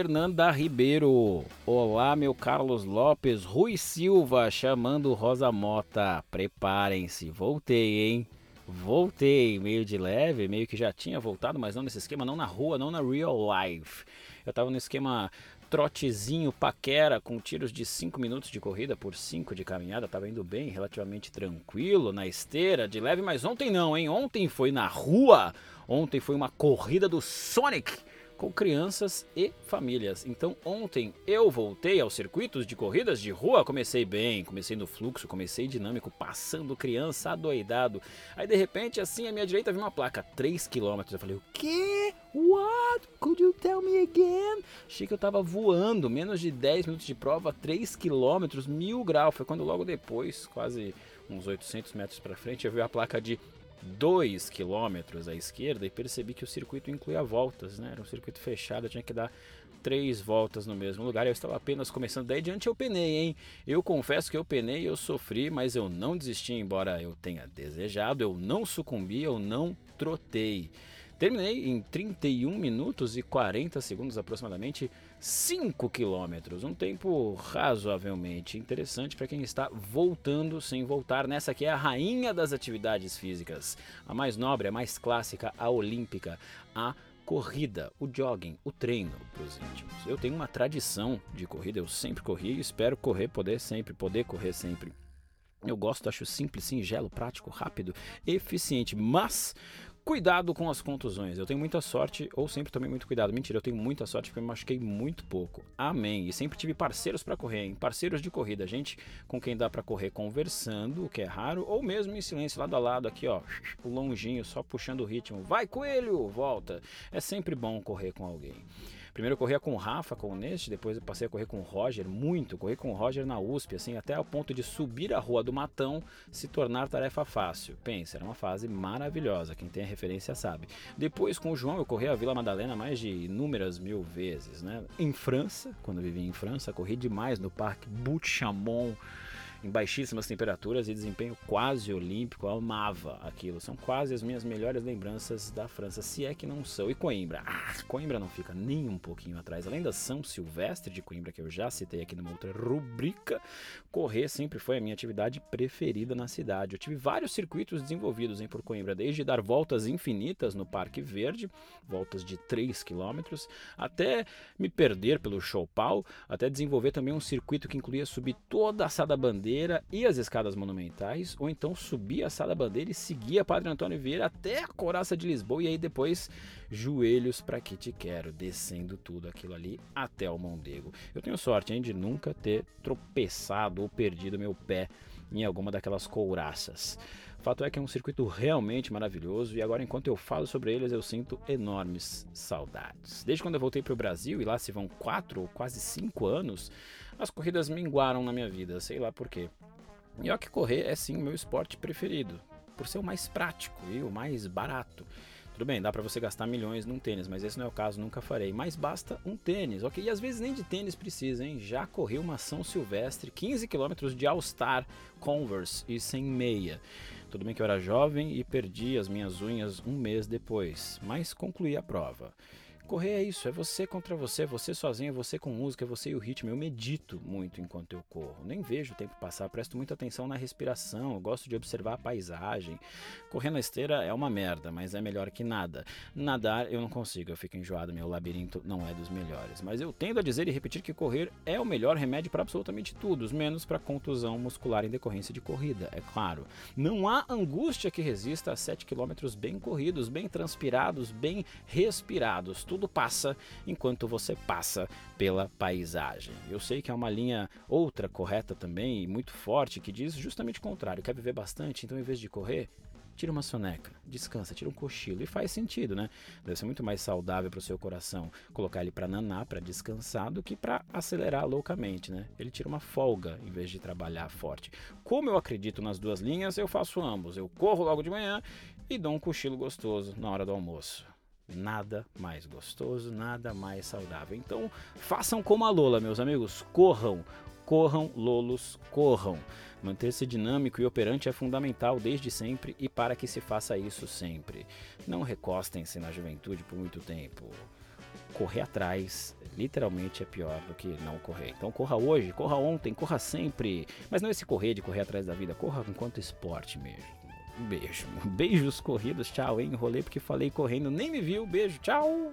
Fernanda Ribeiro. Olá, meu Carlos Lopes. Rui Silva chamando Rosa Mota. Preparem-se, voltei, hein? Voltei, meio de leve, meio que já tinha voltado, mas não nesse esquema, não na rua, não na real life. Eu tava no esquema trotezinho paquera com tiros de 5 minutos de corrida por 5 de caminhada, tava indo bem, relativamente tranquilo na esteira, de leve, mas ontem não, hein? Ontem foi na rua. Ontem foi uma corrida do Sonic com crianças e famílias. Então ontem eu voltei aos circuitos de corridas de rua, comecei bem, comecei no fluxo, comecei dinâmico, passando criança adoidado. Aí de repente assim à minha direita vi uma placa 3 km. Eu falei: "O quê? What? Could you tell me again?" Achei que eu tava voando, menos de 10 minutos de prova, 3 km, mil graus. Foi quando logo depois, quase uns 800 metros para frente, eu vi a placa de 2 quilômetros à esquerda e percebi que o circuito incluía voltas, né? Era um circuito fechado, eu tinha que dar três voltas no mesmo lugar. Eu estava apenas começando, daí diante eu penei, hein? Eu confesso que eu penei, eu sofri, mas eu não desisti, embora eu tenha desejado, eu não sucumbi, eu não trotei. Terminei em 31 minutos e 40 segundos aproximadamente, 5 quilômetros, um tempo razoavelmente interessante para quem está voltando sem voltar. Nessa que é a rainha das atividades físicas, a mais nobre, a mais clássica, a olímpica, a corrida, o jogging, o treino para os íntimos. Eu tenho uma tradição de corrida, eu sempre corri e espero correr, poder sempre, poder correr sempre. Eu gosto, acho simples, singelo, prático, rápido, eficiente, mas Cuidado com as contusões. Eu tenho muita sorte, ou sempre tomei muito cuidado. Mentira, eu tenho muita sorte porque eu me machuquei muito pouco. Amém. E sempre tive parceiros para correr, hein? parceiros de corrida, gente com quem dá para correr conversando, o que é raro, ou mesmo em silêncio, lado a lado, aqui, ó, longinho, só puxando o ritmo. Vai, coelho, volta. É sempre bom correr com alguém. Primeiro eu corria com o Rafa, com o Neste, depois eu passei a correr com o Roger, muito. Corri com o Roger na USP, assim, até ao ponto de subir a rua do Matão se tornar tarefa fácil. Pensa, era uma fase maravilhosa, quem tem a referência sabe. Depois com o João eu corri a Vila Madalena mais de inúmeras mil vezes, né? Em França, quando vivi em França, corri demais no Parque Bout-Chamon em baixíssimas temperaturas e desempenho quase olímpico. Eu amava aquilo. São quase as minhas melhores lembranças da França, se é que não são. E Coimbra? Ah, Coimbra não fica nem um pouquinho atrás. Além da São Silvestre de Coimbra, que eu já citei aqui numa outra rubrica, correr sempre foi a minha atividade preferida na cidade. Eu tive vários circuitos desenvolvidos em por Coimbra, desde dar voltas infinitas no Parque Verde, voltas de 3 km, até me perder pelo Choupal, até desenvolver também um circuito que incluía subir toda a Sada Bandeira Bandeira e as escadas monumentais, ou então subia a Sala Bandeira e seguia Padre Antônio Vieira até a Coraça de Lisboa e aí depois joelhos para que te quero, descendo tudo aquilo ali até o Mondego. Eu tenho sorte hein, de nunca ter tropeçado ou perdido meu pé em alguma daquelas couraças. Fato é que é um circuito realmente maravilhoso e agora, enquanto eu falo sobre eles, eu sinto enormes saudades. Desde quando eu voltei para o Brasil, e lá se vão quatro ou quase cinco anos, as corridas minguaram na minha vida, sei lá porquê. E ó que correr é sim o meu esporte preferido, por ser o mais prático e o mais barato. Tudo bem, dá para você gastar milhões num tênis, mas esse não é o caso, nunca farei. Mas basta um tênis, ok? E às vezes nem de tênis precisa, hein? Já corri uma São Silvestre, 15 km de All-Star Converse e sem meia. Tudo bem que eu era jovem e perdi as minhas unhas um mês depois, mas concluí a prova. Correr é isso, é você contra você, você sozinho, é você com música, é você e o ritmo. Eu medito muito enquanto eu corro, nem vejo o tempo passar, presto muita atenção na respiração, eu gosto de observar a paisagem. Correr na esteira é uma merda, mas é melhor que nada. Nadar eu não consigo, eu fico enjoado, meu labirinto não é dos melhores. Mas eu tendo a dizer e repetir que correr é o melhor remédio para absolutamente tudo, menos para contusão muscular em decorrência de corrida, é claro. Não há angústia que resista a 7 km bem corridos, bem transpirados, bem respirados. Tudo tudo passa enquanto você passa pela paisagem. Eu sei que é uma linha outra correta também, muito forte, que diz justamente o contrário: quer viver bastante, então em vez de correr, tira uma soneca, descansa, tira um cochilo. E faz sentido, né? Deve ser muito mais saudável para o seu coração colocar ele para nanar, para descansar, do que para acelerar loucamente, né? Ele tira uma folga em vez de trabalhar forte. Como eu acredito nas duas linhas, eu faço ambos. Eu corro logo de manhã e dou um cochilo gostoso na hora do almoço nada mais gostoso, nada mais saudável. Então, façam como a Lola, meus amigos, corram, corram, lolos, corram. Manter-se dinâmico e operante é fundamental desde sempre e para que se faça isso sempre. Não recostem-se na juventude por muito tempo. Correr atrás literalmente é pior do que não correr. Então corra hoje, corra ontem, corra sempre. Mas não esse correr de correr atrás da vida, corra enquanto esporte mesmo. Beijo. Beijos corridos, tchau, hein? Enrolei porque falei correndo, nem me viu. Beijo, tchau.